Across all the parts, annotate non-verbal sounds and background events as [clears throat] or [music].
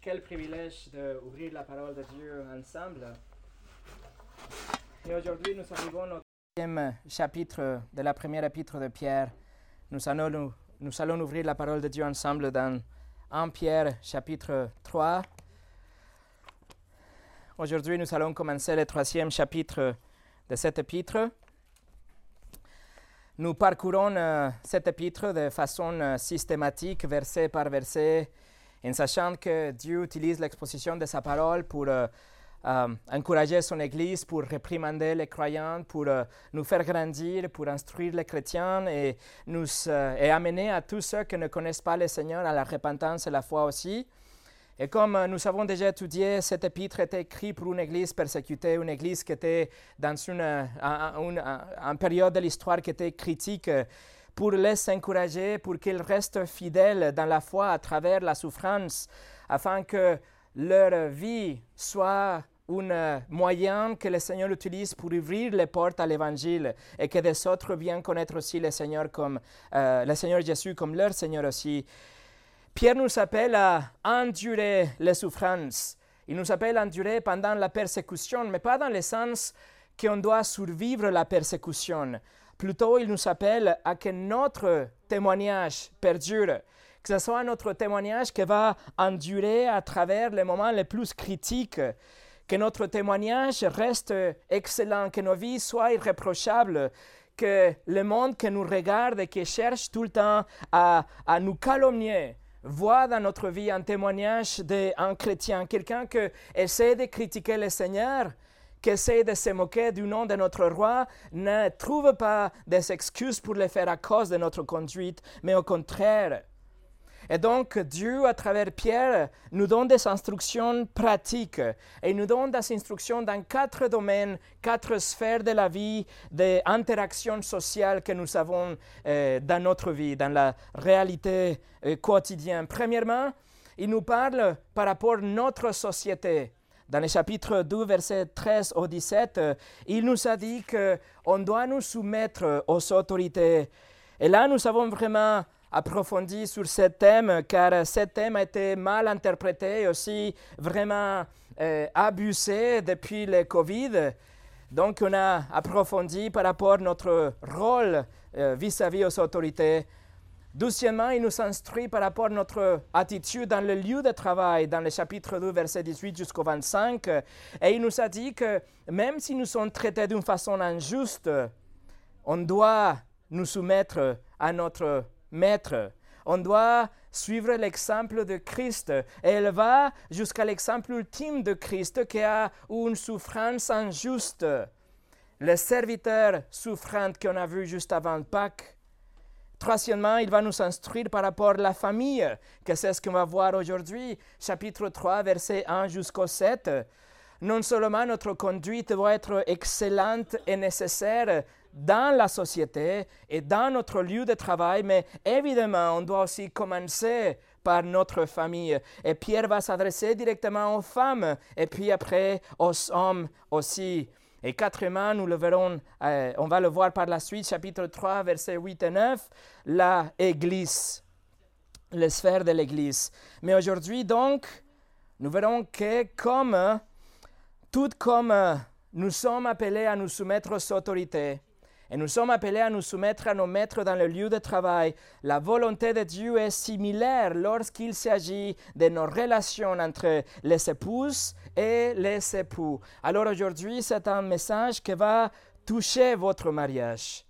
Quel privilège d'ouvrir la parole de Dieu ensemble. Et aujourd'hui, nous arrivons au deuxième chapitre de la première épître de Pierre. Nous allons, ouvrir la parole de Dieu ensemble dans 1 Pierre chapitre 3. Aujourd'hui, nous allons commencer le troisième chapitre de cet épître. Nous parcourons euh, cet épître de façon euh, systématique, verset par verset, en sachant que Dieu utilise l'exposition de sa parole pour euh, euh, encourager son Église, pour réprimander les croyants, pour euh, nous faire grandir, pour instruire les chrétiens et, nous, amener à tous ceux qui ne connaissent pas le Seigneur à la repentance et la foi aussi. Et comme nous avons déjà étudié, cet épître était écrit pour une église persécutée, une église qui était dans une, un- une, un- une période de l'histoire qui était critique, pour les encourager, pour qu'ils restent fidèles dans la foi à travers la souffrance, afin que leur vie soit un moyen que le Seigneur utilise pour ouvrir les portes à l'Évangile et que des autres viennent connaître aussi le Seigneur comme euh, le Seigneur Jésus comme leur Seigneur aussi. Pierre nous appelle à endurer les souffrances. Il nous appelle à endurer pendant la persécution, mais pas dans le sens qu'on doit survivre la persécution. Plutôt, il nous appelle à que notre témoignage perdure, que ce soit notre témoignage qui va endurer à travers les moments les plus critiques, que notre témoignage reste excellent, que nos vies soient irréprochables, que le monde qui nous regarde et qui cherche tout le temps à, à nous calomnier voit dans notre vie un témoignage d'un chrétien, quelqu'un qui essaie de critiquer le Seigneur, qui essaie de se moquer du nom de notre roi, ne trouve pas des excuses pour le faire à cause de notre conduite, mais au contraire. Et donc, Dieu, à travers Pierre, nous donne des instructions pratiques. Et il nous donne des instructions dans quatre domaines, quatre sphères de la vie, des interactions sociales que nous avons euh, dans notre vie, dans la réalité euh, quotidienne. Premièrement, il nous parle par rapport à notre société. Dans le chapitre 2, verset 13 au 17, euh, il nous a dit qu'on doit nous soumettre aux autorités. Et là, nous avons vraiment approfondi sur ce thème, car ce thème a été mal interprété et aussi vraiment euh, abusé depuis le Covid. Donc, on a approfondi par rapport à notre rôle euh, vis-à-vis aux autorités. Deuxièmement, il nous instruit par rapport à notre attitude dans le lieu de travail, dans le chapitre 2, verset 18 jusqu'au 25. Et il nous a dit que même si nous sommes traités d'une façon injuste, on doit nous soumettre à notre maître. On doit suivre l'exemple de Christ. Et elle va jusqu'à l'exemple ultime de Christ qui a une souffrance injuste. Le serviteur souffrant qu'on a vu juste avant Pâques. Troisièmement, il va nous instruire par rapport à la famille, que c'est ce qu'on va voir aujourd'hui, chapitre 3, verset 1 jusqu'au 7. Non seulement notre conduite doit être excellente et nécessaire dans la société et dans notre lieu de travail, mais évidemment, on doit aussi commencer par notre famille. Et Pierre va s'adresser directement aux femmes et puis après aux hommes aussi. Et quatrièmement, nous le verrons, euh, on va le voir par la suite, chapitre 3, versets 8 et 9, la Église, les sphères de l'Église. Mais aujourd'hui, donc, nous verrons que comme, tout comme nous sommes appelés à nous soumettre aux autorités, et nous sommes appelés à nous soumettre à nos maîtres dans le lieu de travail. La volonté de Dieu est similaire lorsqu'il s'agit de nos relations entre les épouses et les époux. Alors aujourd'hui, c'est un message qui va toucher votre mariage.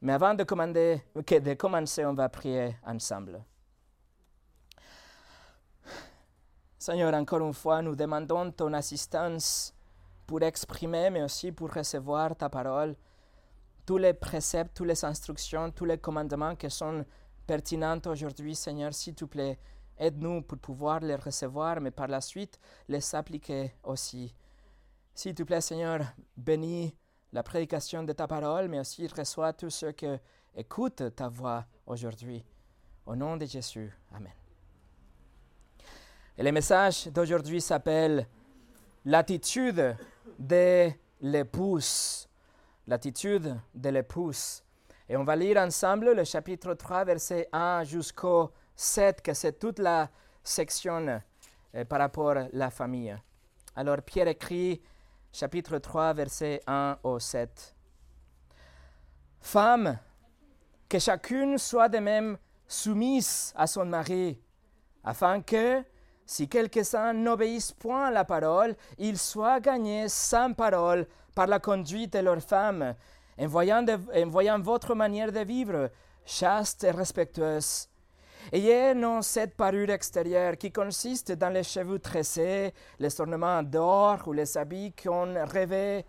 Mais avant de, de commencer, on va prier ensemble. Seigneur, encore une fois, nous demandons ton assistance pour exprimer, mais aussi pour recevoir ta parole tous les préceptes, toutes les instructions, tous les commandements qui sont pertinents aujourd'hui, Seigneur, s'il te plaît, aide-nous pour pouvoir les recevoir, mais par la suite les appliquer aussi. S'il te plaît, Seigneur, bénis la prédication de ta parole, mais aussi reçois tous ceux qui écoutent ta voix aujourd'hui. Au nom de Jésus, Amen. Et le message d'aujourd'hui s'appelle L'attitude de l'épouse l'attitude de l'épouse. Et on va lire ensemble le chapitre 3, verset 1 jusqu'au 7, que c'est toute la section euh, par rapport à la famille. Alors Pierre écrit chapitre 3, verset 1 au 7. Femme, que chacune soit de même soumise à son mari, afin que, si quelques-uns n'obéissent point à la parole, ils soient gagnés sans parole par la conduite de leur femme, en voyant, en voyant votre manière de vivre, chaste et respectueuse. Ayez non cette parure extérieure qui consiste dans les cheveux tressés, les ornements d'or ou les habits qu'on rêvait,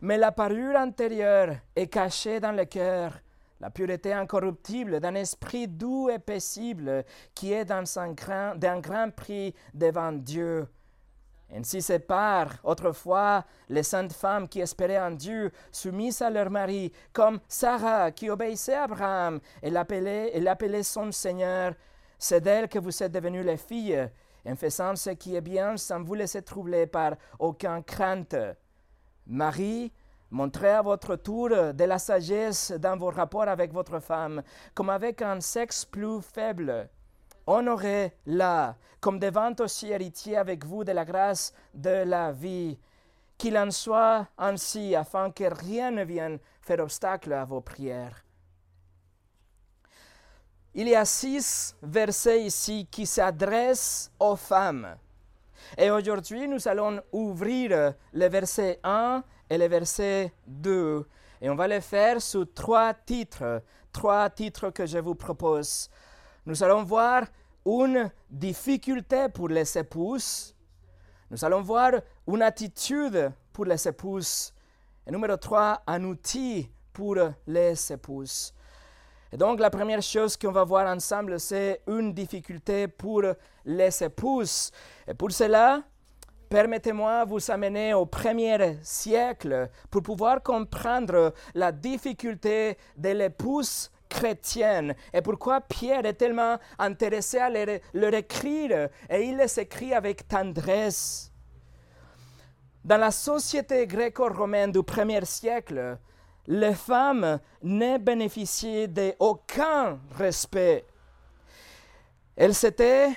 mais la parure intérieure est cachée dans le cœur, la pureté incorruptible d'un esprit doux et paisible qui est d'un grand prix devant Dieu. Ainsi sépare autrefois les saintes femmes qui espéraient en Dieu, soumises à leur mari, comme Sarah qui obéissait à Abraham et l'appelait, son Seigneur. C'est d'elle que vous êtes devenues les filles, en faisant ce qui est bien sans vous laisser troubler par aucune crainte. Marie, montrez à votre tour de la sagesse dans vos rapports avec votre femme, comme avec un sexe plus faible Honorez-la comme devant aussi héritier avec vous de la grâce de la vie. Qu'il en soit ainsi afin que rien ne vienne faire obstacle à vos prières. Il y a six versets ici qui s'adressent aux femmes. Et aujourd'hui, nous allons ouvrir les versets 1 et les versets 2. Et on va les faire sous trois titres, trois titres que je vous propose. Nous allons voir une difficulté pour les épouses. Nous allons voir une attitude pour les épouses. Et numéro 3, un outil pour les épouses. Et donc la première chose qu'on va voir ensemble, c'est une difficulté pour les épouses. Et pour cela, permettez-moi de vous amener au premier siècle pour pouvoir comprendre la difficulté de l'épouse chrétienne et pourquoi Pierre est tellement intéressé à leur, écrire et il les écrit avec tendresse. Dans la société gréco-romaine du premier siècle, les femmes ne bénéficiaient d'aucun respect. Elles étaient,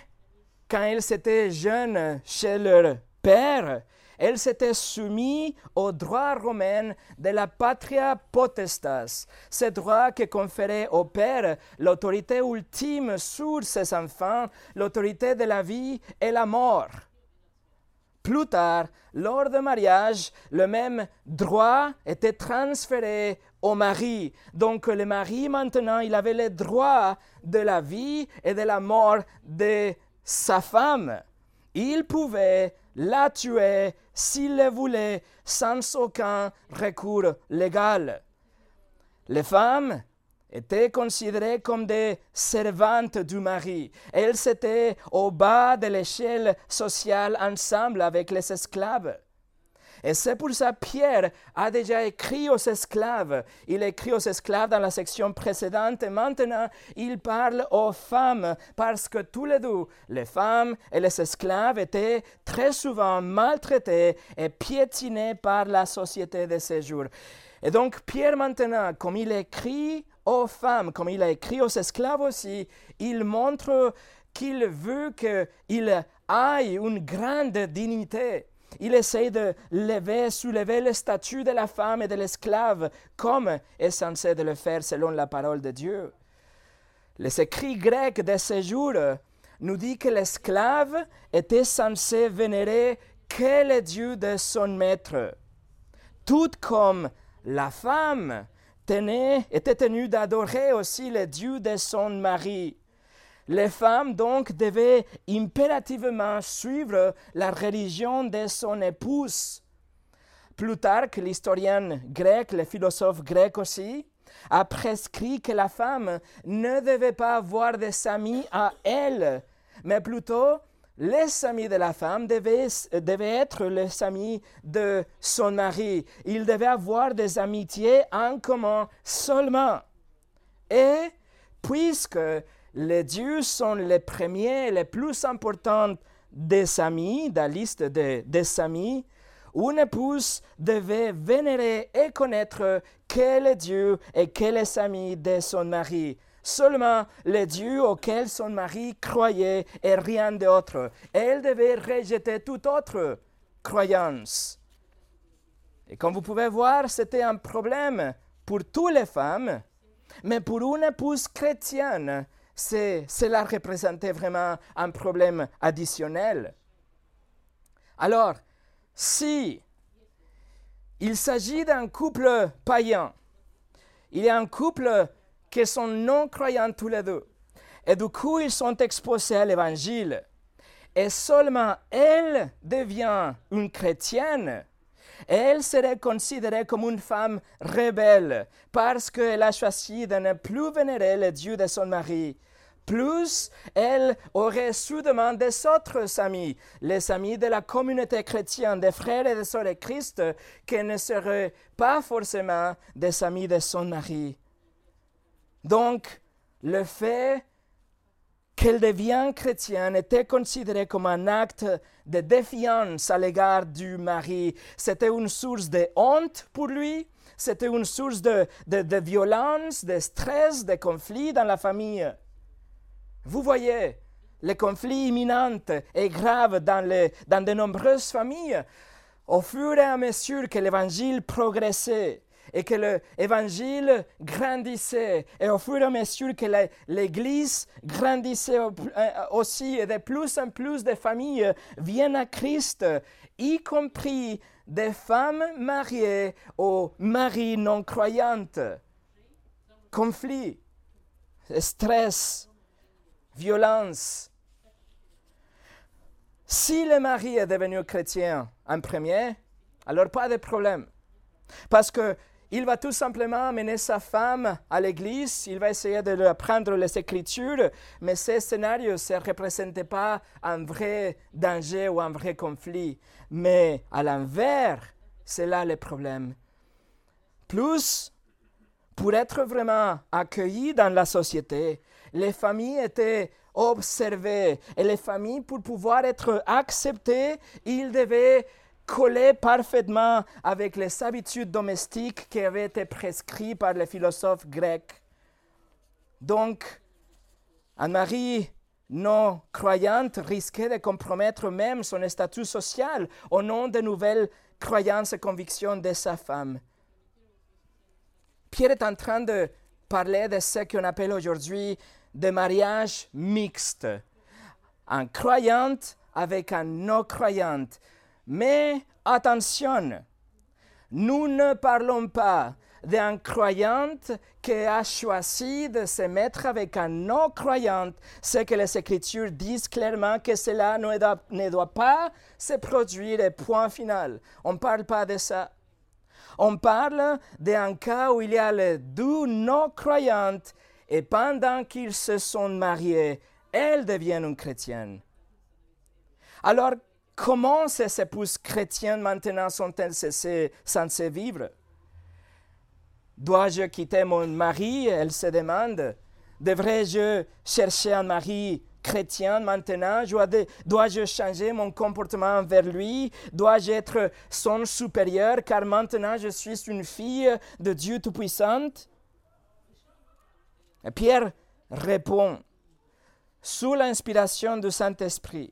quand elles étaient jeunes chez leur père, elle s'était soumise au droit romain de la patria potestas, ce droit qui conférait au père l'autorité ultime sur ses enfants, l'autorité de la vie et la mort. Plus tard, lors du mariage, le même droit était transféré au mari. Donc le mari, maintenant, il avait le droit de la vie et de la mort de sa femme. Il pouvait la tuer s'il le voulait sans aucun recours légal. Les femmes étaient considérées comme des servantes du mari. Elles étaient au bas de l'échelle sociale ensemble avec les esclaves. Et c'est pour ça Pierre a déjà écrit aux esclaves. Il écrit aux esclaves dans la section précédente maintenant il parle aux femmes parce que tous les deux, les femmes et les esclaves étaient très souvent maltraités et piétinés par la société de ces jours. Et donc Pierre maintenant, comme il écrit aux femmes, comme il a écrit aux esclaves aussi, il montre qu'il veut qu'il ait une grande dignité il essaie de lever, soulever le statut de la femme et de l'esclave comme est censé de le faire selon la parole de Dieu. Les écrits grecs de ce jour nous disent que l'esclave était censé vénérer que le Dieu de son maître, tout comme la femme tenait, était tenue d'adorer aussi le Dieu de son mari. Les femmes donc devaient impérativement suivre la religion de son épouse. Plutarque, l'historien grec, le philosophe grec aussi, a prescrit que la femme ne devait pas avoir des amis à elle, mais plutôt les amis de la femme devaient, devaient, être les amis de son mari. Il devait avoir des amitiés en commun seulement. Et puisque les dieux sont les premiers, les plus importants des amis, dans la liste des, amis. Une épouse devait vénérer et connaître quel est Dieu et quels les amis de son mari. seulement le Dieu auquel son mari croyait et rien d'autre. Elle devait rejeter toute autre croyance. Et comme vous pouvez voir, c'était un problème pour toutes les femmes, mais pour une épouse chrétienne, cela représentait vraiment un problème additionnel. Alors, si il s'agit d'un couple païen, il y a un couple qui sont non-croyants tous les deux, et du coup ils sont exposés à l'évangile, et seulement elle devient une chrétienne, elle serait considérée comme une femme rebelle parce qu'elle a choisi de ne plus vénérer le Dieu de son mari. Plus, elle aurait soudainement des autres amis, les amis de la communauté chrétienne, des frères et des sœurs de Christ, qui ne seraient pas forcément des amis de son mari. Donc, le fait qu'elle devienne chrétienne était considéré comme un acte de défiance à l'égard du mari. C'était une source de honte pour lui, c'était une source de, violence, de stress, de conflit dans la famille. Vous voyez, le conflit imminent et grave dans, les, dans de nombreuses familles. Au fur et à mesure que l'évangile progressait, et que l'évangile grandissait. Et au fur et à mesure que l'Église grandissait euh, aussi, et de plus en plus de familles viennent à Christ, y compris des femmes mariées aux maris non croyantes. Conflit, stress, violence. Si le mari est devenu chrétien en premier, alors pas de problème. Parce que il va tout simplement amener sa femme à l'église, il va essayer de lui apprendre les Écritures, mais ce scénario ne représentait pas un vrai danger ou un vrai conflit. Mais à l'envers, c'est là le problème. Plus, pour être vraiment accueillis dans la société, les familles étaient observées et les familles, pour pouvoir être acceptées, ils devaient collait parfaitement avec les habitudes domestiques qui avaient été prescrites par les philosophes grecs. Donc, un mari non croyante risquait de compromettre même son statut social au nom de nouvelles croyances et convictions de sa femme. Pierre est en train de parler de ce qu'on appelle aujourd'hui des mariages mixtes. Un croyante avec un non-croyante. Mais attention, nous ne parlons pas d'un croyant qui a choisi de se mettre avec un non-croyant. C'est que les Écritures disent clairement que cela ne doit, pas se produire, point final. On ne parle pas de ça. On parle d'un cas où il y a les deux non-croyantes et pendant qu'ils se sont mariés, elles deviennent une chrétienne. Alors, Comment ces épouses chrétiennes maintenant sont-elles censées vivre? Dois-je quitter mon mari? Elle se demande. Devrais-je chercher un mari chrétien maintenant? Dois-je changer mon comportement envers lui? Dois-je être son supérieur car maintenant je suis une fille de Dieu Tout-Puissante? Pierre répond, sous l'inspiration du Saint-Esprit,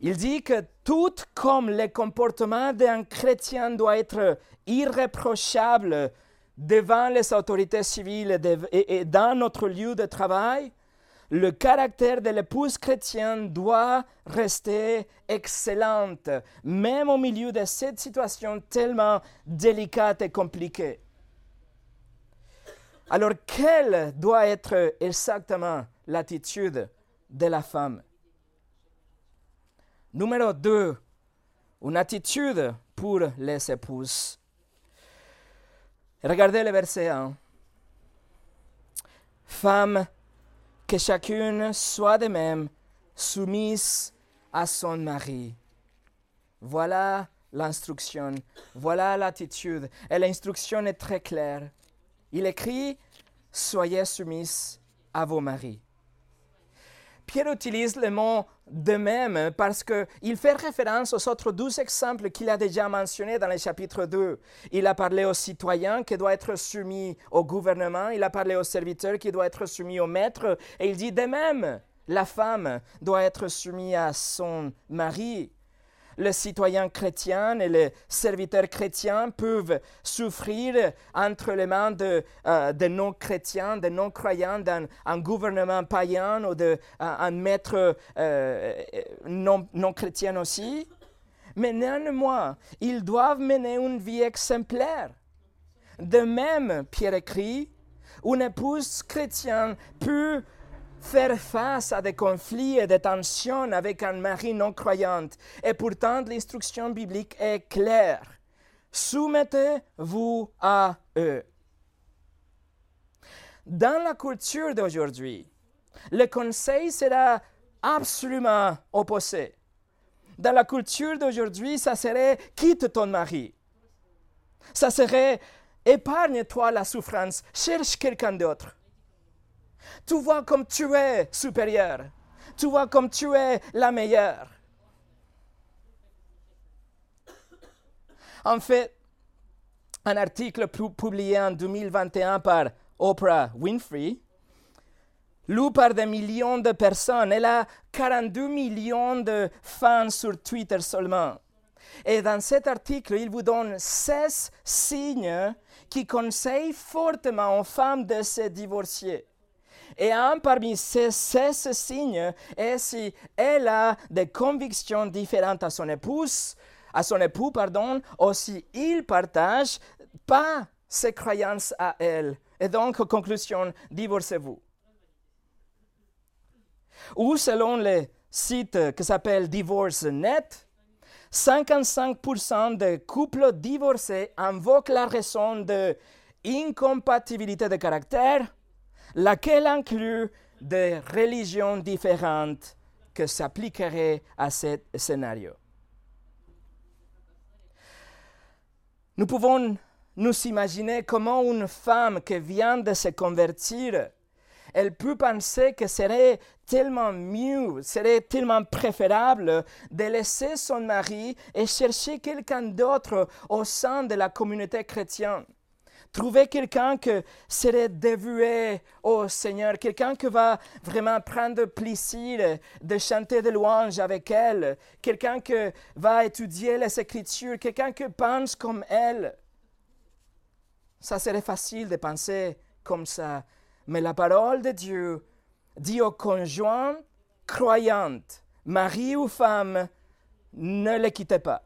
il dit que tout comme le comportement d'un chrétien doit être irréprochable devant les autorités civiles et, dans notre lieu de travail, le caractère de l'épouse chrétienne doit rester excellent, même au milieu de cette situation tellement délicate et compliquée. Alors, quelle doit être exactement l'attitude de la femme? Numéro 2, une attitude pour les épouses. Regardez le verset 1. Femme, que chacune soit de même soumise à son mari. Voilà l'instruction, voilà l'attitude. Et l'instruction est très claire. Il écrit, Soyez soumises à vos maris. Pierre utilise le mot de même parce qu'il fait référence aux autres douze exemples qu'il a déjà mentionnés dans le chapitre 2. Il a parlé aux citoyens qui doivent être soumis au gouvernement, il a parlé aux serviteurs qui doivent être soumis au maître, et il dit de même, la femme doit être soumise à son mari les citoyens chrétiens et les serviteurs chrétiens peuvent souffrir entre les mains de, euh, non-chrétiens, de non-croyants d'un gouvernement païen ou d'un maître euh, non-chrétien aussi. Mais néanmoins, ils doivent mener une vie exemplaire. De même, Pierre écrit, une épouse chrétienne peut faire face à des conflits et des tensions avec un mari non croyant. Et pourtant, l'instruction biblique est claire. Soumettez-vous à eux. Dans la culture d'aujourd'hui, le conseil sera absolument opposé. Dans la culture d'aujourd'hui, ça serait quitte ton mari. Ça serait épargne-toi la souffrance, cherche quelqu'un d'autre. Tu vois comme tu es supérieur. Tu vois comme tu es la meilleure. En fait, un article publié en 2021 par Oprah Winfrey, lu par des millions de personnes, elle a 42 millions de fans sur Twitter seulement. Et dans cet article, il vous donne 16 signes qui conseillent fortement aux femmes de se divorcer. Et un parmi ces 16 signes est si elle a des convictions différentes à son épouse, à son époux, pardon, ou si il partage pas ses croyances à elle. Et donc, conclusion, divorcez-vous. Ou selon le site qui s'appelle DivorceNet, 55% des couples divorcés invoquent la raison de incompatibilité de caractère, laquelle inclut des religions différentes que s'appliqueraient à ce scénario? Nous pouvons nous imaginer comment une femme qui vient de se convertir, elle peut penser que serait tellement mieux, serait tellement préférable de laisser son mari et chercher quelqu'un d'autre au sein de la communauté chrétienne. Trouver quelqu'un qui serait dévoué au Seigneur, quelqu'un qui va vraiment prendre plaisir de chanter des louanges avec elle, quelqu'un qui va étudier les Écritures, quelqu'un qui pense comme elle. Ça serait facile de penser comme ça. Mais la parole de Dieu dit aux conjoints croyantes, mari ou femme, ne les quittez pas.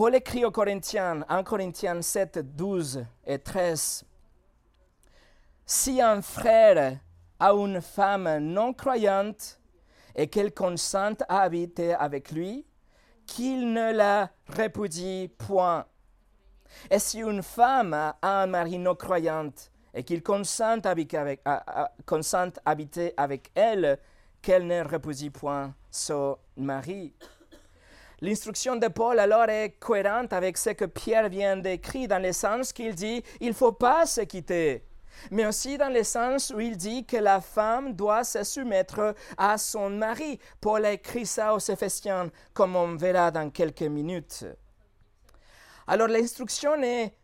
Paul écrit aux Corinthiens, 1 Corinthiens 7, 12 et 13. Si un frère a une femme non croyante et qu'elle consente à habiter avec lui, qu'il ne la répudie point. Et si une femme a un mari non croyant et qu'il consente à habiter avec elle, qu'elle ne répudie point son mari. L'instruction de Paul alors est cohérente avec ce que Pierre vient d'écrire dans le sens qu'il dit il ne faut pas se quitter, mais aussi dans le sens où il dit que la femme doit se soumettre à son mari. Paul a écrit ça aux Éphésiens, comme on verra dans quelques minutes. Alors l'instruction est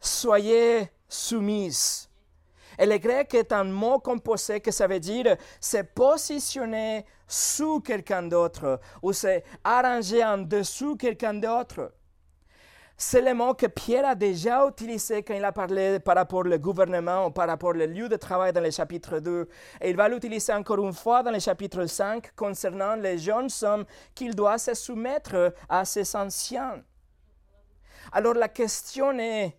soyez soumises. Et le grec est un mot composé que ça veut dire se positionner sous quelqu'un d'autre ou se arranger en dessous quelqu'un d'autre. C'est le mot que Pierre a déjà utilisé quand il a parlé par rapport au gouvernement ou par rapport au lieu de travail dans le chapitre 2. Et il va l'utiliser encore une fois dans le chapitre 5 concernant les jeunes hommes qu'il doit se soumettre à ses anciens. Alors la question est,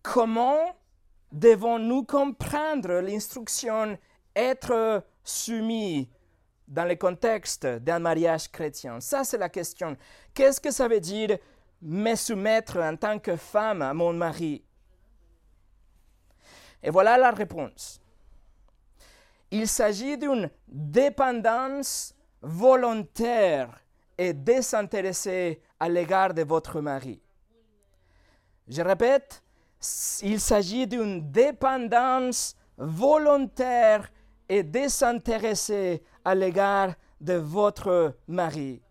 comment devons-nous comprendre l'instruction être soumis dans le contexte d'un mariage chrétien Ça, c'est la question. Qu'est-ce que ça veut dire me soumettre en tant que femme à mon mari? Et voilà la réponse. Il s'agit d'une dépendance volontaire et désintéressée à l'égard de votre mari. Je répète, il s'agit d'une dépendance volontaire et désintéressé à l'égard de votre mari.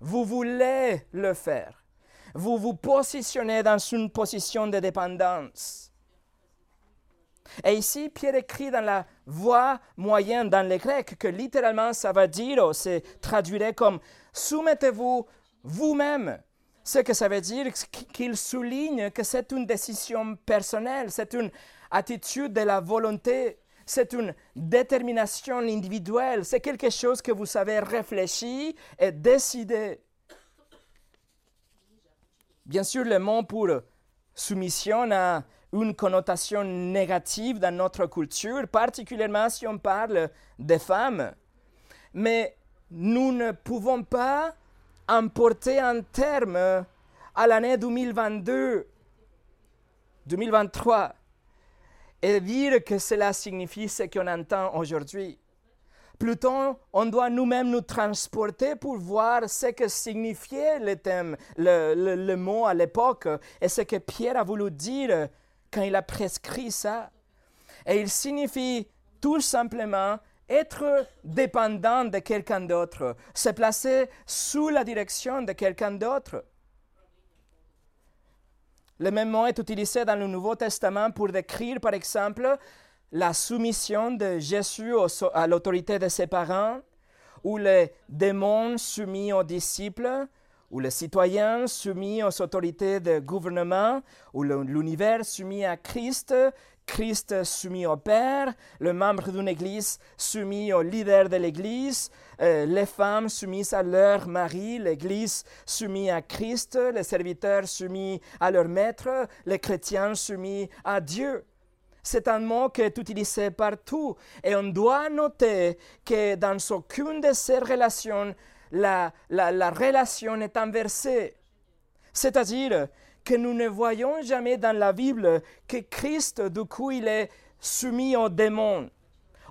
Vous voulez le faire. Vous vous positionnez dans une position de dépendance. Et ici, Pierre écrit dans la voix moyenne dans le grec que littéralement ça va dire, c'est traduirait comme soumettez-vous vous-même. Ce que ça veut dire qu'il souligne que c'est une décision personnelle, c'est une attitude de la volonté, c'est une détermination individuelle, c'est quelque chose que vous savez réfléchir et décider. Bien sûr, le mot pour soumission a une connotation négative dans notre culture, particulièrement si on parle des femmes. Mais nous ne pouvons pas emporter un terme à l'année 2022, 2023, et dire que cela signifie ce qu'on entend aujourd'hui. Plutôt, on doit nous-mêmes nous transporter pour voir ce que signifiait le thème, le, le mot à l'époque, et ce que Pierre a voulu dire quand il a prescrit ça. Et il signifie tout simplement être dépendant de quelqu'un d'autre, se placer sous la direction de quelqu'un d'autre. Le même mot est utilisé dans le Nouveau Testament pour décrire, par exemple, la soumission de Jésus à l'autorité de ses parents, ou les démons soumis aux disciples, ou les citoyens soumis aux autorités de gouvernement, ou l'univers soumis à Christ, Christ soumis au Père, le membre d'une Église soumis au leader de l'Église, euh, les femmes soumises à leur mari, l'Église soumise à Christ, les serviteurs soumis à leur maître, les chrétiens soumis à Dieu. C'est un mot qui est utilisé partout et on doit noter que dans aucune de ces relations, la, la, relation est inversée. C'est-à-dire que nous ne voyons jamais dans la Bible que Christ, du coup, il est soumis aux démons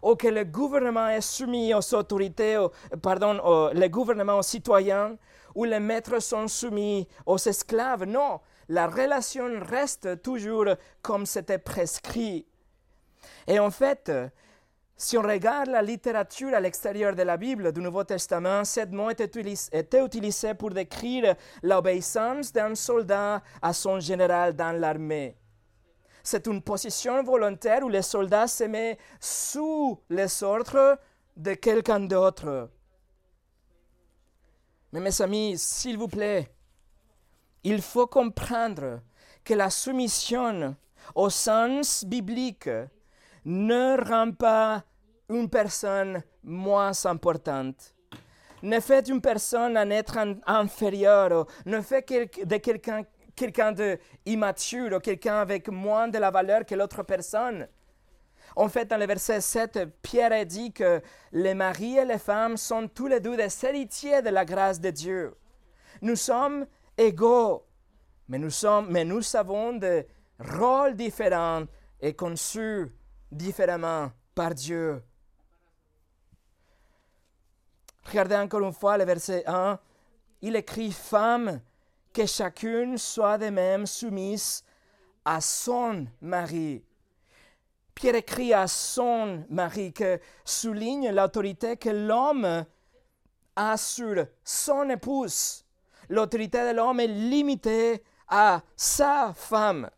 ou que le gouvernement est soumis aux autorités, pardon, le gouvernement aux citoyens, ou les maîtres sont soumis aux esclaves. Non, la relation reste toujours comme c'était prescrit. Et en fait, si on regarde la littérature à l'extérieur de la Bible du Nouveau Testament, ce mot était utilisé, pour décrire l'obéissance d'un soldat à son général dans l'armée. C'est une position volontaire où le soldat se met sous les ordres de quelqu'un d'autre. Mais mes amis, s'il vous plaît, il faut comprendre que la soumission au sens biblique ne rend pas une personne moins importante. Ne fait une personne un être inférieur, ne fait de quelqu'un quelqu'un d'immature ou quelqu'un avec moins de la valeur que l'autre personne. En fait, dans le verset 7, Pierre dit que les maris et les femmes sont tous les deux des héritiers de la grâce de Dieu. Nous sommes égaux, mais nous, sommes, mais nous avons des rôles différents et conçus différemment par Dieu. Regardez encore une fois le verset 1. Il écrit Femme, que chacune soit de même soumise à son mari. Pierre écrit à son mari, que souligne l'autorité que l'homme a sur son épouse. L'autorité de l'homme est limitée à sa femme.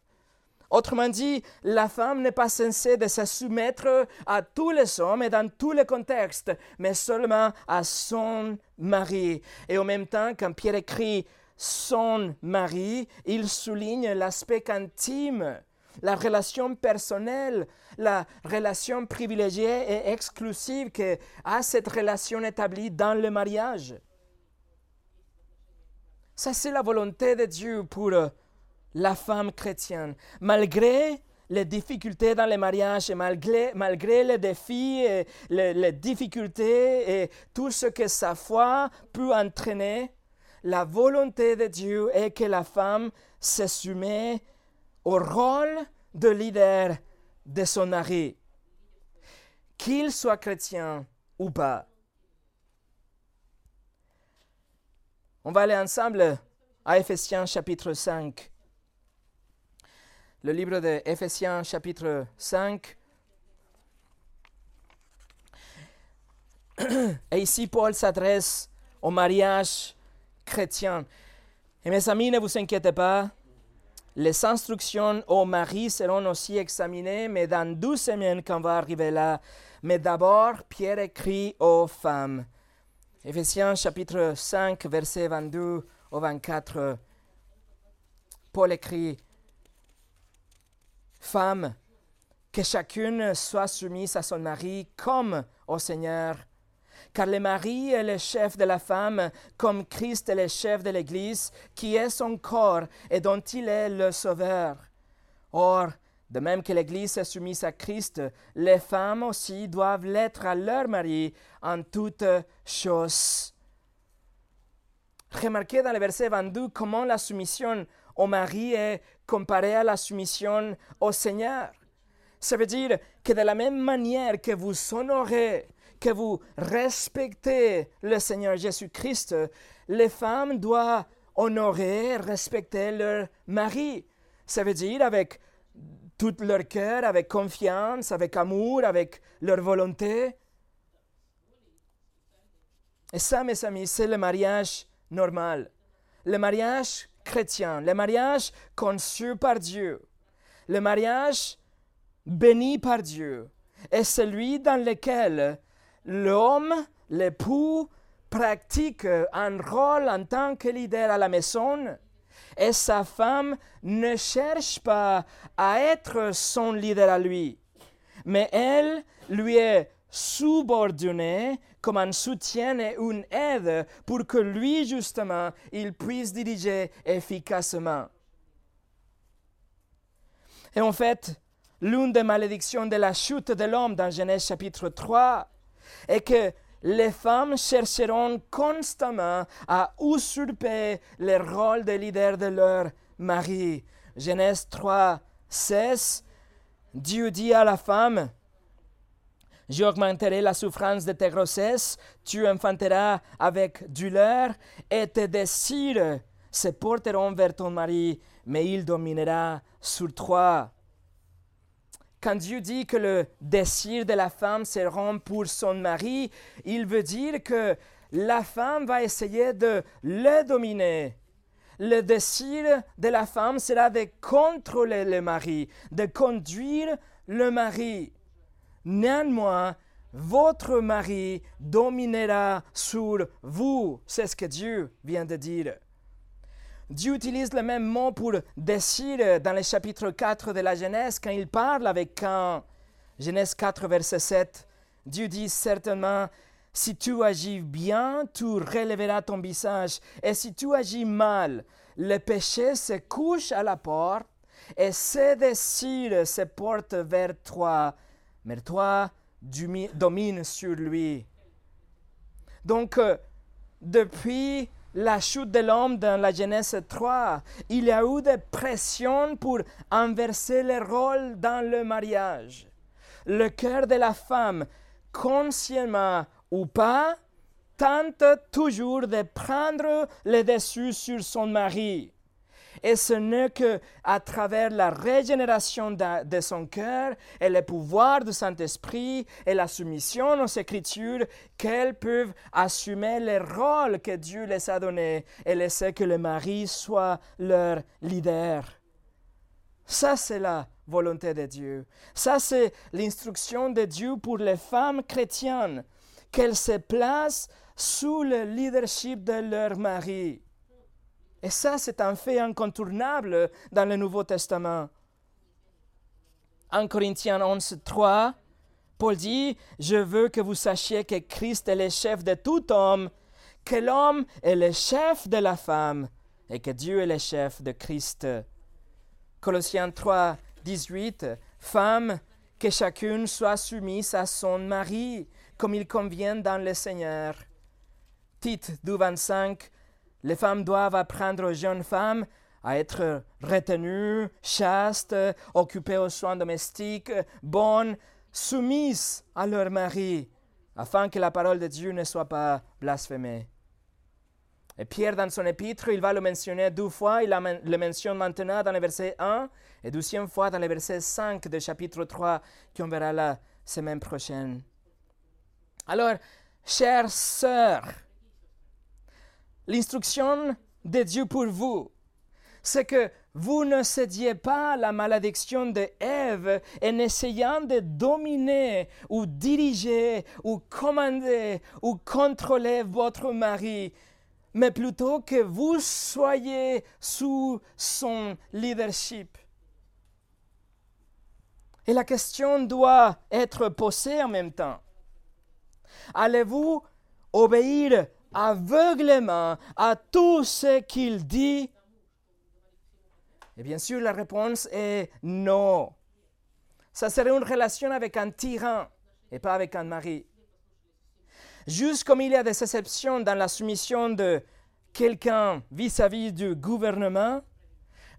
Autrement dit, la femme n'est pas censée de se soumettre à tous les hommes et dans tous les contextes, mais seulement à son mari. Et en même temps, quand Pierre écrit son mari, il souligne l'aspect intime, la relation personnelle, la relation privilégiée et exclusive que a cette relation établie dans le mariage. Ça, c'est la volonté de Dieu pour la femme chrétienne. Malgré les difficultés dans les mariages, et malgré, malgré les défis, et les, difficultés et tout ce que sa foi peut entraîner, la volonté de Dieu est que la femme se au rôle de leader de son mari, qu'il soit chrétien ou pas. On va aller ensemble à Ephésiens chapitre 5 le livre de Éphésiens chapitre 5. [clears throat] Et ici, Paul s'adresse au mariage chrétien. Et mes amis, ne vous inquiétez pas, les instructions au mari seront aussi examinées, mais dans douze semaines qu'on va arriver là. Mais d'abord, Pierre écrit aux femmes. Éphésiens chapitre 5, versets 22 au 24. Paul écrit, Femmes, que chacune soit soumise à son mari comme au Seigneur. Car le mari est le chef de la femme, comme Christ est le chef de l'Église, qui est son corps et dont il est le sauveur. Or, de même que l'Église est soumise à Christ, les femmes aussi doivent l'être à leur mari en toutes choses. Remarquez dans le verset 22 comment la soumission au mari est comparée à la soumission au Seigneur. Ça veut dire que de la même manière que vous honorez, que vous respectez le Seigneur Jésus-Christ, les femmes doivent honorer, respecter leur mari. Ça veut dire avec tout leur cœur, avec confiance, avec amour, avec leur volonté. Et ça, mes amis, c'est le mariage normal. Le mariage chrétien, le mariage conçu par Dieu, le mariage béni par Dieu, est celui dans lequel l'homme, l'époux, pratique un rôle en tant que leader à la maison et sa femme ne cherche pas à être son leader à lui, mais elle lui est subordonnée comme un soutien et une aide pour que lui, justement, il puisse diriger efficacement. Et en fait, l'une des malédictions de la chute de l'homme dans Genèse chapitre 3 est que les femmes chercheront constamment à usurper le rôle de leader de leur mari. Genèse 3, 16, Dieu dit à la femme, J'augmenterai la souffrance de tes grossesses, tu enfanteras avec douleur, et tes désirs se porteront vers ton mari, mais il dominera sur toi. Quand Dieu dit que le désir de la femme se pour son mari, il veut dire que la femme va essayer de le dominer. Le désir de la femme sera de contrôler le mari, de conduire le mari. Néanmoins, votre mari dominera sur vous. C'est ce que Dieu vient de dire. Dieu utilise le même mot pour désir dans le chapitre 4 de la Genèse quand il parle avec Cain. Genèse 4, verset 7. Dieu dit certainement, si tu agis bien, tu relèveras ton visage. Et si tu agis mal, le péché se couche à la porte et ses désirs se portent vers toi mais toi domine sur lui. Donc, euh, depuis la chute de l'homme dans la Genèse 3, il y a eu des pressions pour inverser les rôles dans le mariage. Le cœur de la femme, consciemment ou pas, tente toujours de prendre le dessus sur son mari. Et ce n'est que à travers la régénération de, son cœur et le pouvoir du Saint-Esprit et la soumission aux Écritures qu'elles peuvent assumer le rôle que Dieu les a donné et laisser que le mari soit leur leader. Ça, c'est la volonté de Dieu. Ça, c'est l'instruction de Dieu pour les femmes chrétiennes, qu'elles se placent sous le leadership de leur mari. Et ça, c'est un fait incontournable dans le Nouveau Testament. En Corinthiens 11, 3, Paul dit, Je veux que vous sachiez que Christ est le chef de tout homme, que l'homme est le chef de la femme et que Dieu est le chef de Christ. Colossiens 3, 18, Femme, que chacune soit soumise à son mari, comme il convient dans le Seigneur. Tite 2, 25, les femmes doivent apprendre aux jeunes femmes à être retenues, chastes, occupées aux soins domestiques, bonnes, soumises à leur mari, afin que la parole de Dieu ne soit pas blasphémée. Et Pierre, dans son épître, il va le mentionner deux fois. Il le mentionne maintenant dans le verset 1 et deuxième fois dans le verset 5 du chapitre 3 qu'on verra la semaine prochaine. Alors, chères sœurs, l'instruction de Dieu pour vous, c'est que vous ne cédiez pas à la malédiction de Ève en essayant de dominer ou diriger ou commander ou contrôler votre mari, mais plutôt que vous soyez sous son leadership. Et la question doit être posée en même temps. Allez-vous obéir aveuglément à tout ce qu'il dit Et bien sûr, la réponse est non. Ça serait une relation avec un tyran et pas avec un mari. Juste comme il y a des exceptions dans la soumission de quelqu'un vis-à-vis du gouvernement,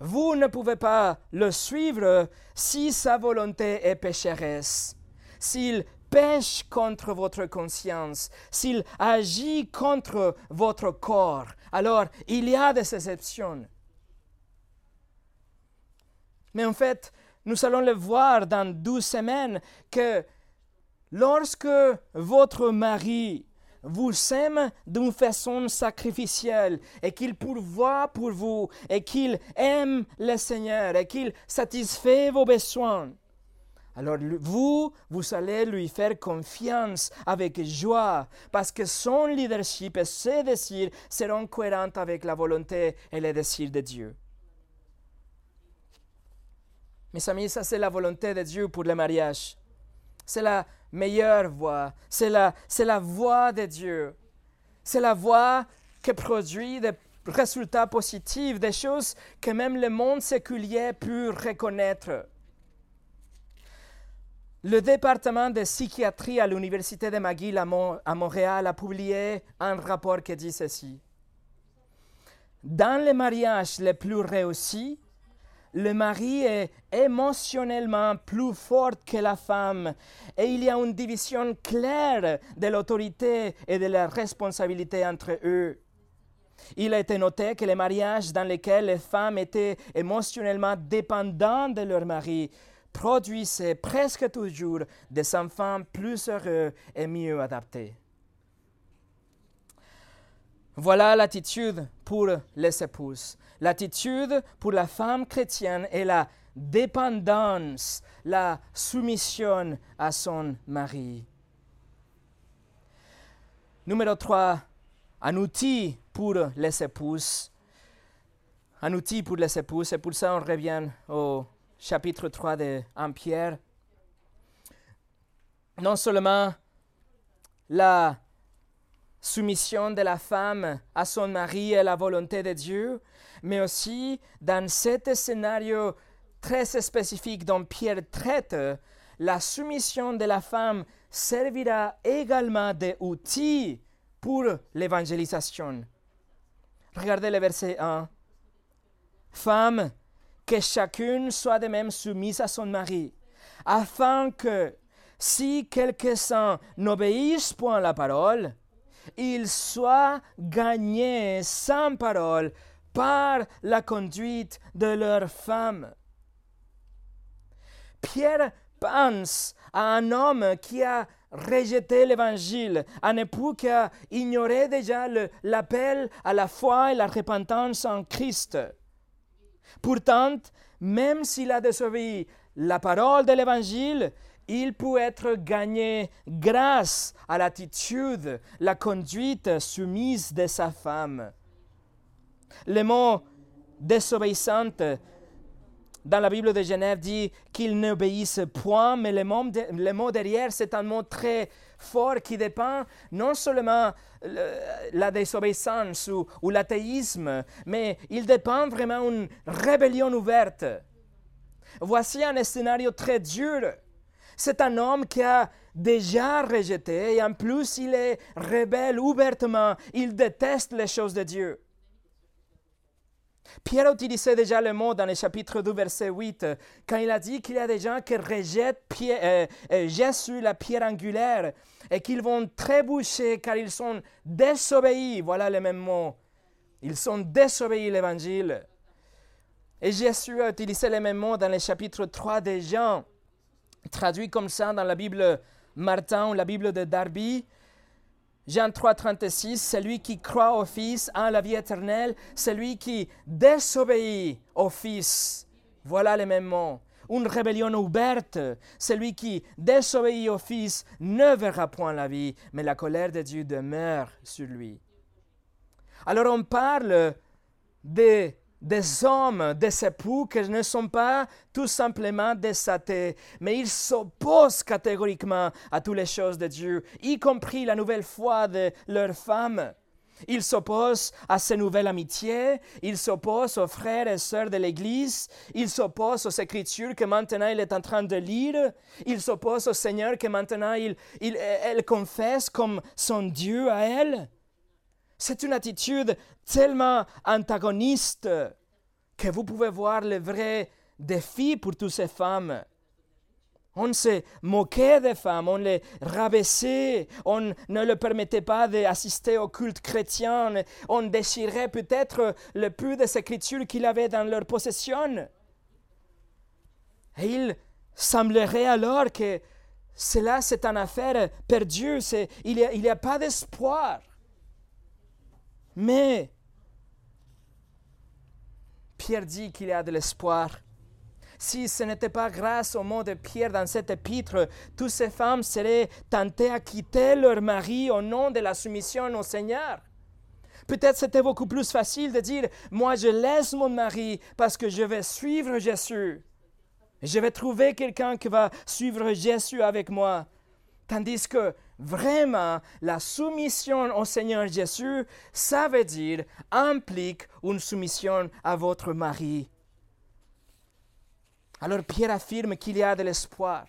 vous ne pouvez pas le suivre si sa volonté est pécheresse, s'il pêche contre votre conscience, s'il agit contre votre corps. Alors, il y a des exceptions. Mais en fait, nous allons le voir dans douze semaines que lorsque votre mari vous aime d'une façon sacrificielle et qu'il pourvoit pour vous et qu'il aime le Seigneur et qu'il satisfait vos besoins, alors vous, vous allez lui faire confiance avec joie parce que son leadership et ses désirs seront cohérents avec la volonté et les désirs de Dieu. Mes amis, ça c'est la volonté de Dieu pour le mariage. C'est la meilleure voie. C'est la, c'est la voie de Dieu. C'est la voie qui produit des résultats positifs, des choses que même le monde séculier peut reconnaître. Le département de psychiatrie à l'Université de McGill à, Montréal a publié un rapport qui dit ceci. Dans les mariages les plus réussis, le mari est émotionnellement plus fort que la femme et il y a une division claire de l'autorité et de la responsabilité entre eux. Il a été noté que les mariages dans lesquels les femmes étaient émotionnellement dépendantes de leur mari produisaient presque toujours des enfants plus heureux et mieux adaptés. Voilà l'attitude pour les épouses. L'attitude pour la femme chrétienne est la dépendance, la soumission à son mari. Numéro 3, un outil pour les épouses. Un outil pour les épouses, et pour ça on revient au chapitre 3 de 1 Pierre. Non seulement la soumission de la femme à son mari et la volonté de Dieu, mais aussi dans cet scénario très spécifique dont Pierre traite, la soumission de la femme servira également d'outil pour l'évangélisation. Regardez le verset 1. Femme, que chacune soit de même soumise à son mari, afin que, si quelques-uns n'obéissent point à la parole, ils soient gagnés sans parole par la conduite de leur femme. Pierre pense à un homme qui a rejeté l'évangile, un époux qui a ignoré déjà l'appel à la foi et la repentance en Christ. Pourtant, même s'il a désobéi la parole de l'évangile, il peut être gagné grâce à l'attitude, la conduite soumise de sa femme. Le mot désobéissante dans la Bible de Genève dit qu'il n'obéissent point, mais le mot, le derrière, c'est un mot très fort qui dépend non seulement de la désobéissance ou, ou l'athéisme, mais il dépend vraiment d'une rébellion ouverte. Voici un scénario très dur c'est un homme qui a déjà rejeté et en plus il est rebelle ouvertement. Il déteste les choses de Dieu. Pierre a utilisé déjà le mot dans le chapitre 2, verset 8, quand il a dit qu'il y a des gens qui rejettent euh, euh, Jésus, la pierre angulaire, et qu'ils vont trébucher car ils sont désobéis. Voilà le même mot. Ils sont désobéis l'évangile. Et Jésus a utilisé le même mot dans le chapitre 3 de Jean traduit comme ça dans la Bible Martin ou la Bible de Darby. Jean 3, 36, celui qui croit au Fils a la vie éternelle, celui qui désobéit au Fils, voilà les mêmes mots. Une rébellion ouverte, celui qui désobéit au Fils ne verra point la vie, mais la colère de Dieu demeure sur lui. Alors on parle des des hommes, des époux qui ne sont pas tout simplement des athées, mais ils s'opposent catégoriquement à toutes les choses de Dieu, y compris la nouvelle foi de leurs femmes. Ils s'opposent à ces nouvelles amitiés, ils s'opposent aux frères et sœurs de l'Église, ils s'opposent aux Écritures que maintenant il est en train de lire, ils s'opposent au Seigneur que maintenant il, il, elle confesse comme son Dieu à elle. C'est une attitude tellement antagoniste que vous pouvez voir le vrai défi pour toutes ces femmes. On se moquait des femmes, on les rabaissait, on ne leur permettait pas d'assister au culte chrétien, on déchirait peut-être le peu des écritures qu'il avait dans leur possession. Et il semblerait alors que cela, c'est une affaire perdue, il n'y a pas d'espoir. Mais Pierre dit qu'il y a de l'espoir. Si ce n'était pas grâce au mot de Pierre dans cet épître, toutes ces femmes seraient tentées à quitter leur mari au nom de la soumission au Seigneur. Peut-être c'était beaucoup plus facile de dire, moi je laisse mon mari parce que je vais suivre Jésus. Je vais trouver quelqu'un qui va suivre Jésus avec moi. Tandis que vraiment, la soumission au Seigneur Jésus, ça veut dire, implique une soumission à votre mari. Alors Pierre affirme qu'il y a de l'espoir.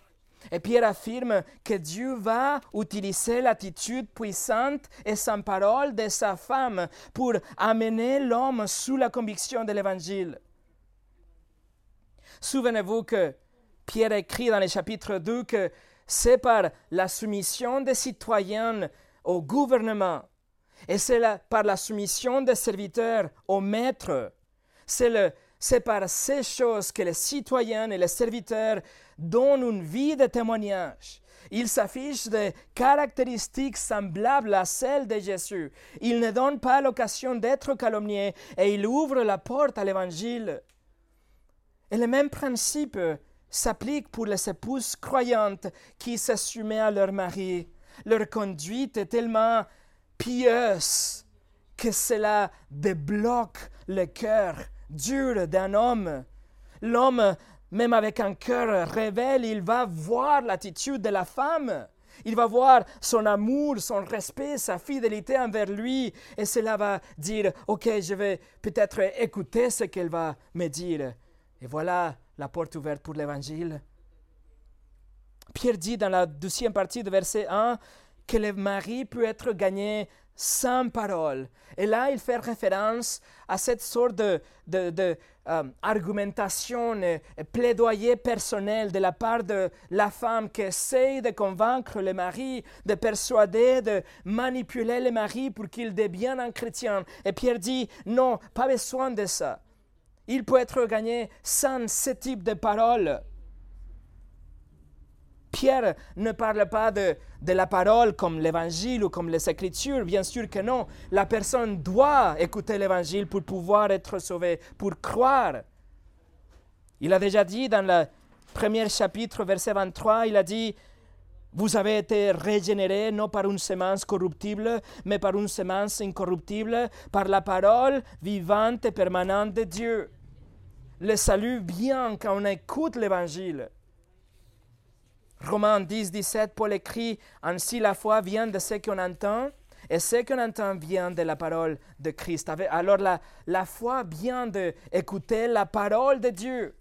Et Pierre affirme que Dieu va utiliser l'attitude puissante et sans parole de sa femme pour amener l'homme sous la conviction de l'Évangile. Souvenez-vous que Pierre écrit dans le chapitre 2 que c'est par la soumission des citoyens au gouvernement et c'est par la soumission des serviteurs au maître. C'est par ces choses que les citoyens et les serviteurs donnent une vie de témoignage. Ils s'affichent des caractéristiques semblables à celles de Jésus. Ils ne donnent pas l'occasion d'être calomniés et ils ouvrent la porte à l'Évangile. Et le même principe s'applique pour les épouses croyantes qui s'assumaient à leur mari. Leur conduite est tellement pieuse que cela débloque le cœur dur d'un homme. L'homme, même avec un cœur révèle, il va voir l'attitude de la femme. Il va voir son amour, son respect, sa fidélité envers lui, et cela va dire, OK, je vais peut-être écouter ce qu'elle va me dire. Et voilà la porte ouverte pour l'évangile. Pierre dit dans la deuxième partie de verset 1 que le mari peut être gagné sans parole. Et là, il fait référence à cette sorte de, de, euh, argumentation et, plaidoyer personnel de la part de la femme qui essaye de convaincre le mari, de persuader, de manipuler le mari pour qu'il devienne un chrétien. Et Pierre dit, non, pas besoin de ça. Il peut être gagné sans ce type de paroles. Pierre ne parle pas de, de la parole comme l'évangile ou comme les écritures, bien sûr que non. La personne doit écouter l'évangile pour pouvoir être sauvée, pour croire. Il a déjà dit dans le premier chapitre, verset 23, il a dit, vous avez été régénérés non par une semence corruptible, mais par une semence incorruptible, par la parole vivante et permanente de Dieu le salut vient quand on écoute l'évangile. Romains 10, 17, Paul écrit Ainsi la foi vient de ce qu'on entend, et ce qu'on entend vient de la parole de Christ. Alors la, la foi vient d'écouter la parole de Dieu.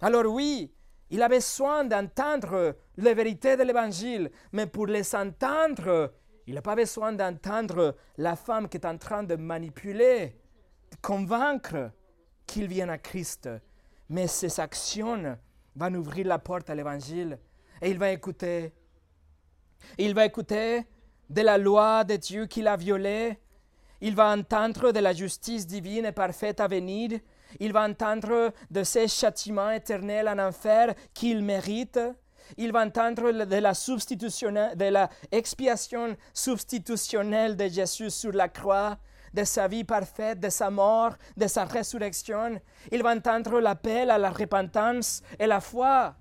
Alors oui, il a besoin d'entendre les vérités de l'évangile, mais pour les entendre, il n'a pas besoin d'entendre la femme qui est en train de manipuler, de convaincre qu'il vienne à Christ. Mais ses actions vont ouvrir la porte à l'évangile et il va écouter. Il va écouter de la loi de Dieu qu'il a violée. Il va entendre de la justice divine et parfaite à venir. Il va entendre de ses châtiments éternels en enfer qu'il mérite. il va entendre de la, de la expiation substitutionnelle de Jésus sur la croix, de sa vie parfaite, de sa mort, de sa résurrection. Il va entendre l'appel à la repentance et la foi.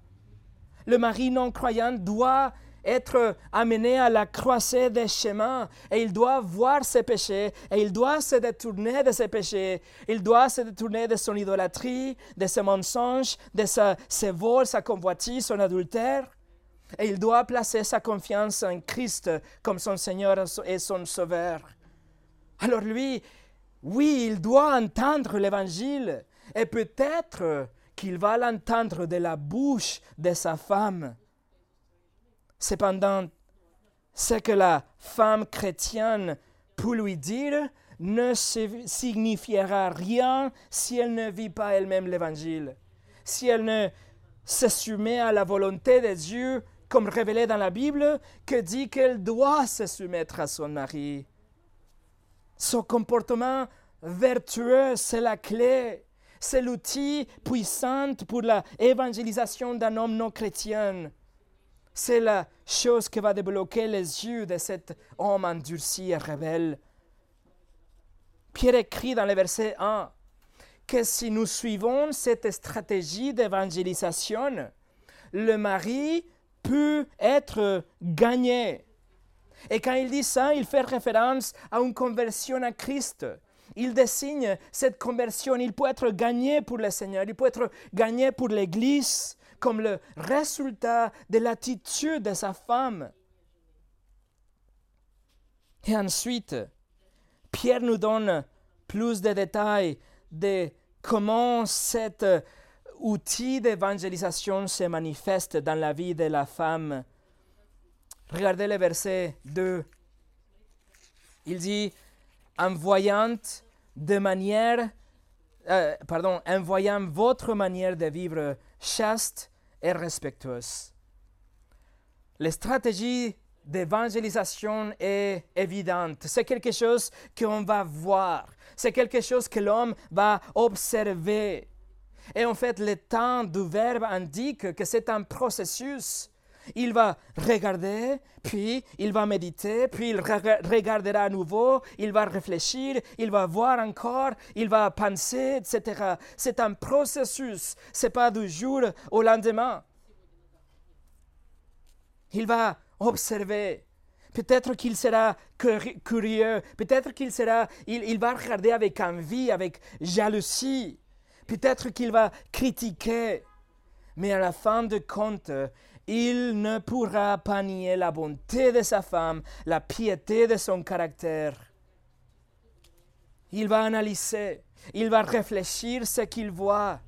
Le mari non croyant doit être amené à la croisée des chemins et il doit voir ses péchés et il doit se détourner de ses péchés. Il doit se détourner de son idolâtrie, de ses mensonges, de ses vols, sa convoitise, son adultère. Et il doit placer sa confiance en Christ comme son Seigneur et son Sauveur. Alors lui, oui, il doit entendre l'Évangile et peut-être qu'il va l'entendre de la bouche de sa femme. Cependant, ce que la femme chrétienne peut lui dire ne signifiera rien si elle ne vit pas elle-même l'Évangile, si elle ne se soumet à la volonté de Dieu comme révélée dans la Bible, que dit qu'elle doit se soumettre à son mari. Son comportement vertueux, c'est la clé, c'est l'outil puissant pour l'évangélisation d'un homme non chrétien. C'est la chose qui va débloquer les yeux de cet homme endurci et rebelle. Pierre écrit dans le verset 1 que si nous suivons cette stratégie d'évangélisation, le mari peut être gagné. Et quand il dit ça, il fait référence à une conversion à Christ. Il désigne cette conversion. Il peut être gagné pour le Seigneur, il peut être gagné pour l'Église comme le résultat de l'attitude de sa femme. Et ensuite, Pierre nous donne plus de détails de comment cet outil d'évangélisation se manifeste dans la vie de la femme. Regardez le verset 2. Il dit, en voyant de manière, euh, pardon, en voyant votre manière de vivre chaste et respectueuse. La stratégie d'évangélisation est évidente. C'est quelque chose qu'on va voir. C'est quelque chose que l'homme va observer. Et en fait, le temps du verbe indique que c'est un processus il va regarder, puis il va méditer, puis il regardera à nouveau, il va réfléchir, il va voir encore, il va penser, etc. C'est un processus, ce n'est pas du jour au lendemain. Il va observer. Peut-être qu'il sera curieux, peut-être qu'il sera, il, il va regarder avec envie, avec jalousie, peut-être qu'il va critiquer. Mais à la fin de compte, il ne pourra pas nier la bonté de sa femme, la piété de son caractère. Il va analyser, il va réfléchir ce qu'il voit.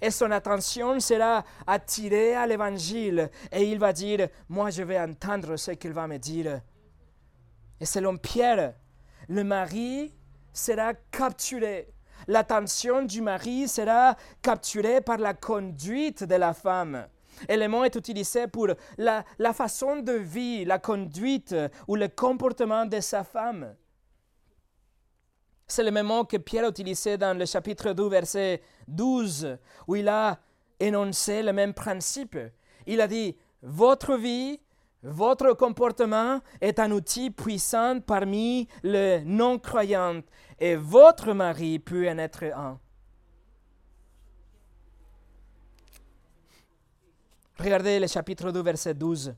Et son attention sera attirée à l'évangile. Et il va dire, moi je vais entendre ce qu'il va me dire. Et selon Pierre, le mari sera capturé. L'attention du mari sera capturée par la conduite de la femme. Élément est utilisé pour la, façon de vie, la conduite ou le comportement de sa femme. C'est le même mot que Pierre a utilisé dans le chapitre 2, verset 12, où il a énoncé le même principe. Il a dit, votre vie, votre comportement est un outil puissant parmi les non-croyants et votre mari peut en être un. Regardez le chapitre 2, verset 12.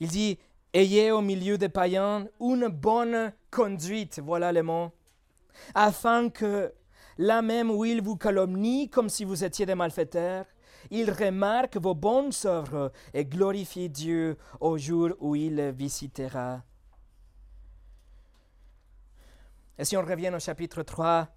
Il dit, Ayez au milieu des païens une bonne conduite, voilà le mot, afin que, là même où ils vous calomnient comme si vous étiez des malfaiteurs, ils remarquent vos bonnes œuvres et glorifient Dieu au jour où il visitera. Et si on revient au chapitre 3,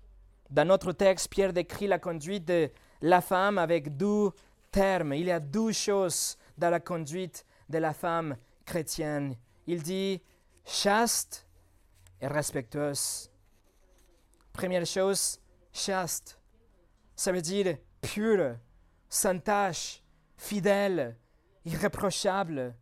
dans notre texte, Pierre décrit la conduite de la femme avec deux termes. Il y a deux choses dans la conduite de la femme chrétienne. Il dit chaste et respectueuse. Première chose, chaste. Ça veut dire pure, sans tache, fidèle, irréprochable.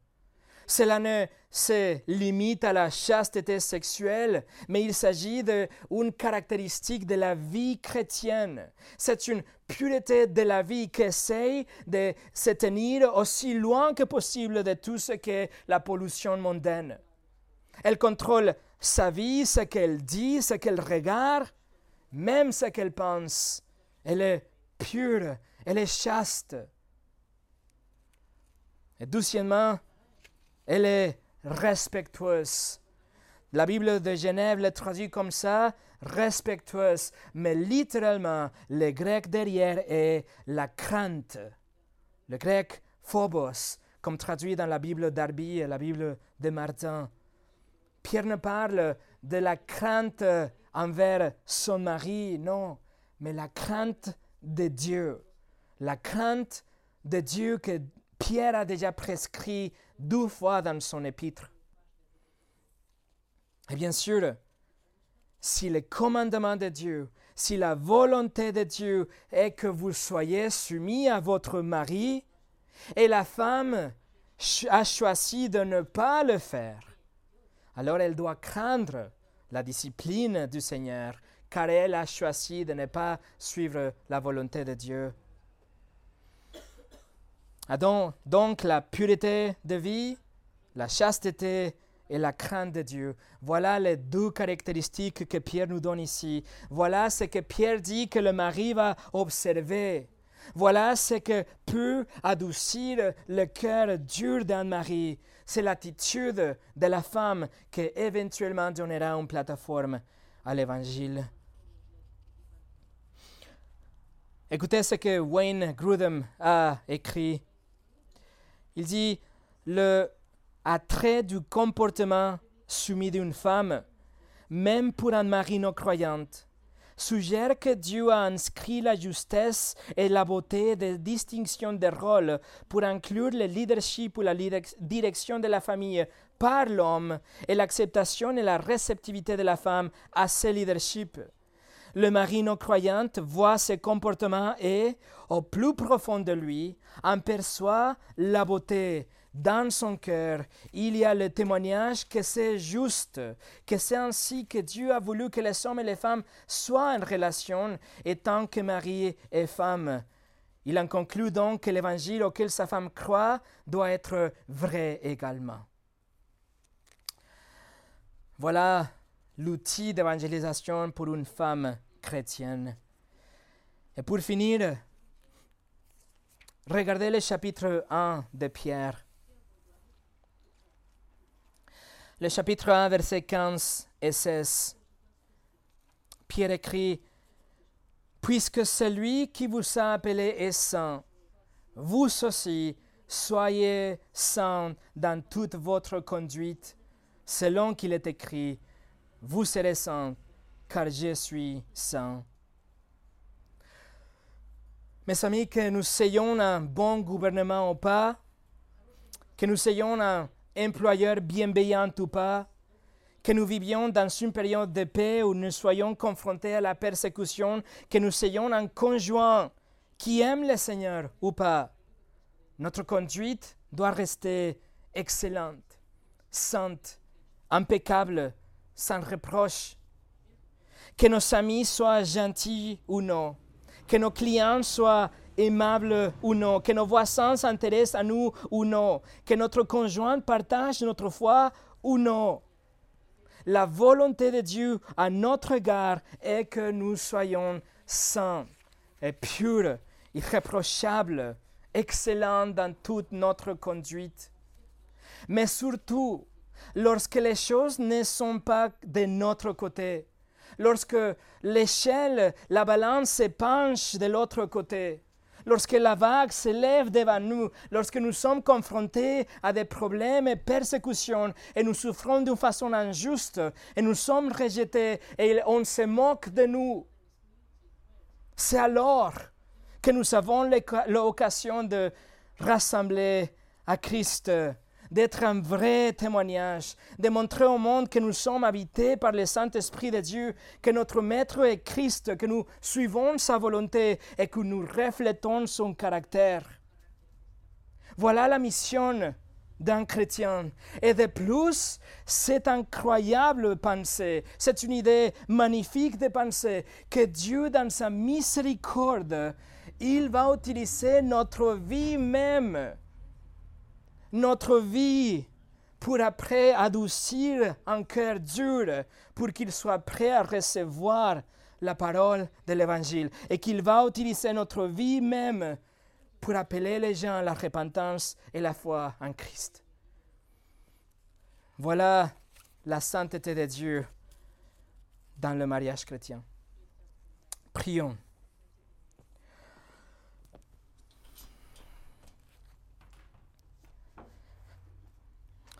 Cela ne se limite à la chasteté sexuelle, mais il s'agit d'une caractéristique de la vie chrétienne. C'est une pureté de la vie qui essaye de se tenir aussi loin que possible de tout ce qu'est la pollution mondaine. Elle contrôle sa vie, ce qu'elle dit, ce qu'elle regarde, même ce qu'elle pense. Elle est pure, elle est chaste. Et doucement, elle est respectueuse. La Bible de Genève le traduit comme ça, respectueuse, mais littéralement, le grec derrière est la crainte. Le grec phobos, comme traduit dans la Bible d'Arby et la Bible de Martin. Pierre ne parle de la crainte envers son mari, non, mais la crainte de Dieu. La crainte de Dieu que Pierre a déjà prescrit deux fois dans son épître. Et bien sûr, si le commandement de Dieu, si la volonté de Dieu est que vous soyez soumis à votre mari, et la femme a choisi de ne pas le faire, alors elle doit craindre la discipline du Seigneur, car elle a choisi de ne pas suivre la volonté de Dieu. Donc la pureté de vie, la chasteté et la crainte de Dieu. Voilà les deux caractéristiques que Pierre nous donne ici. Voilà ce que Pierre dit que le mari va observer. Voilà ce que peut adoucir le cœur dur d'un mari. C'est l'attitude de la femme qui éventuellement donnera une plateforme à l'Évangile. Écoutez ce que Wayne Grudem a écrit. Il dit le attrait du comportement soumis d'une femme, même pour un mari non croyante, suggère que Dieu a inscrit la justesse et la beauté des distinctions de rôle pour inclure le leadership ou la direction de la famille par l'homme et l'acceptation et la réceptivité de la femme à ce leadership. Le mari non croyant voit ce comportements et, au plus profond de lui, en perçoit la beauté. Dans son cœur, il y a le témoignage que c'est juste, que c'est ainsi que Dieu a voulu que les hommes et les femmes soient en relation, étant que mari et femme. Il en conclut donc que l'évangile auquel sa femme croit doit être vrai également. Voilà l'outil d'évangélisation pour une femme Et pour finir, regardez le chapitre 1 de Pierre. Le chapitre 1, versets 15 et 16. Pierre écrit, Puisque celui qui vous a appelé est saint, vous aussi soyez saints dans toute votre conduite, selon qu'il est écrit, vous serez saints car je suis saint. Mes amis, que nous ayons un bon gouvernement ou pas, que nous ayons un employeur bienveillant ou pas, que nous vivions dans une période de paix où nous soyons confrontés à la persécution, que nous ayons un conjoint qui aime le Seigneur ou pas, notre conduite doit rester excellente, sainte, impeccable, sans reproche que nos amis soient gentils ou non, que nos clients soient aimables ou non, que nos voisins s'intéressent à nous ou non, que notre conjoint partage notre foi ou non. La volonté de Dieu à notre égard est que nous soyons saints et purs, irréprochables, excellents dans toute notre conduite. Mais surtout, lorsque les choses ne sont pas de notre côté, lorsque l'échelle, la balance se penche de l'autre côté, lorsque la vague s'élève devant nous, lorsque nous sommes confrontés à des problèmes et persécutions et nous souffrons d'une façon injuste et nous sommes rejetés et on se moque de nous, c'est alors que nous avons l'occasion de rassembler à Christ d'être un vrai témoignage, de montrer au monde que nous sommes habités par le Saint-Esprit de Dieu, que notre Maître est Christ, que nous suivons sa volonté et que nous reflétons son caractère. Voilà la mission d'un chrétien. Et de plus, c'est incroyable pensée, c'est une idée magnifique de penser que Dieu, dans sa miséricorde, il va utiliser notre vie même, notre vie, pour après adoucir un cœur dur, pour qu'il soit prêt à recevoir la parole de l'Évangile, et qu'il va utiliser notre vie même pour appeler les gens à la repentance et la foi en Christ. Voilà la sainteté de Dieu dans le mariage chrétien. Prions.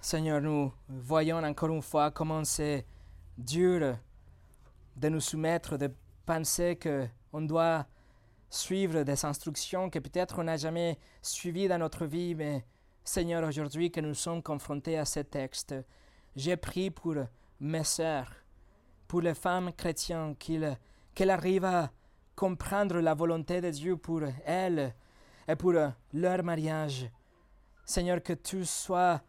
Seigneur, nous voyons encore une fois comment c'est dur de nous soumettre, de penser qu'on doit suivre des instructions que peut-être on n'a jamais suivies dans notre vie, mais Seigneur, aujourd'hui que nous sommes confrontés à ce texte, j'ai prié pour mes sœurs, pour les femmes chrétiennes, qu'elles arrivent à comprendre la volonté de Dieu pour elles et pour leur mariage. Seigneur, que tu sois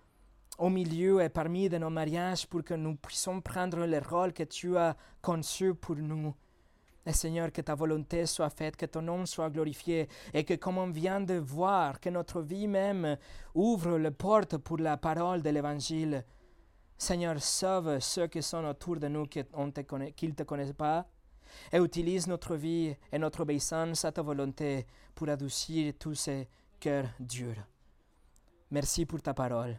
au milieu et parmi de nos mariages pour que nous puissions prendre le rôle que tu as conçu pour nous. Et Seigneur, que ta volonté soit faite, que ton nom soit glorifié, et que comme on vient de voir, que notre vie même ouvre les portes pour la parole de l'Évangile. Seigneur, sauve ceux qui sont autour de nous qui ne te, te connaissent pas, et utilise notre vie et notre obéissance à ta volonté pour adoucir tous ces cœurs durs. Merci pour ta parole.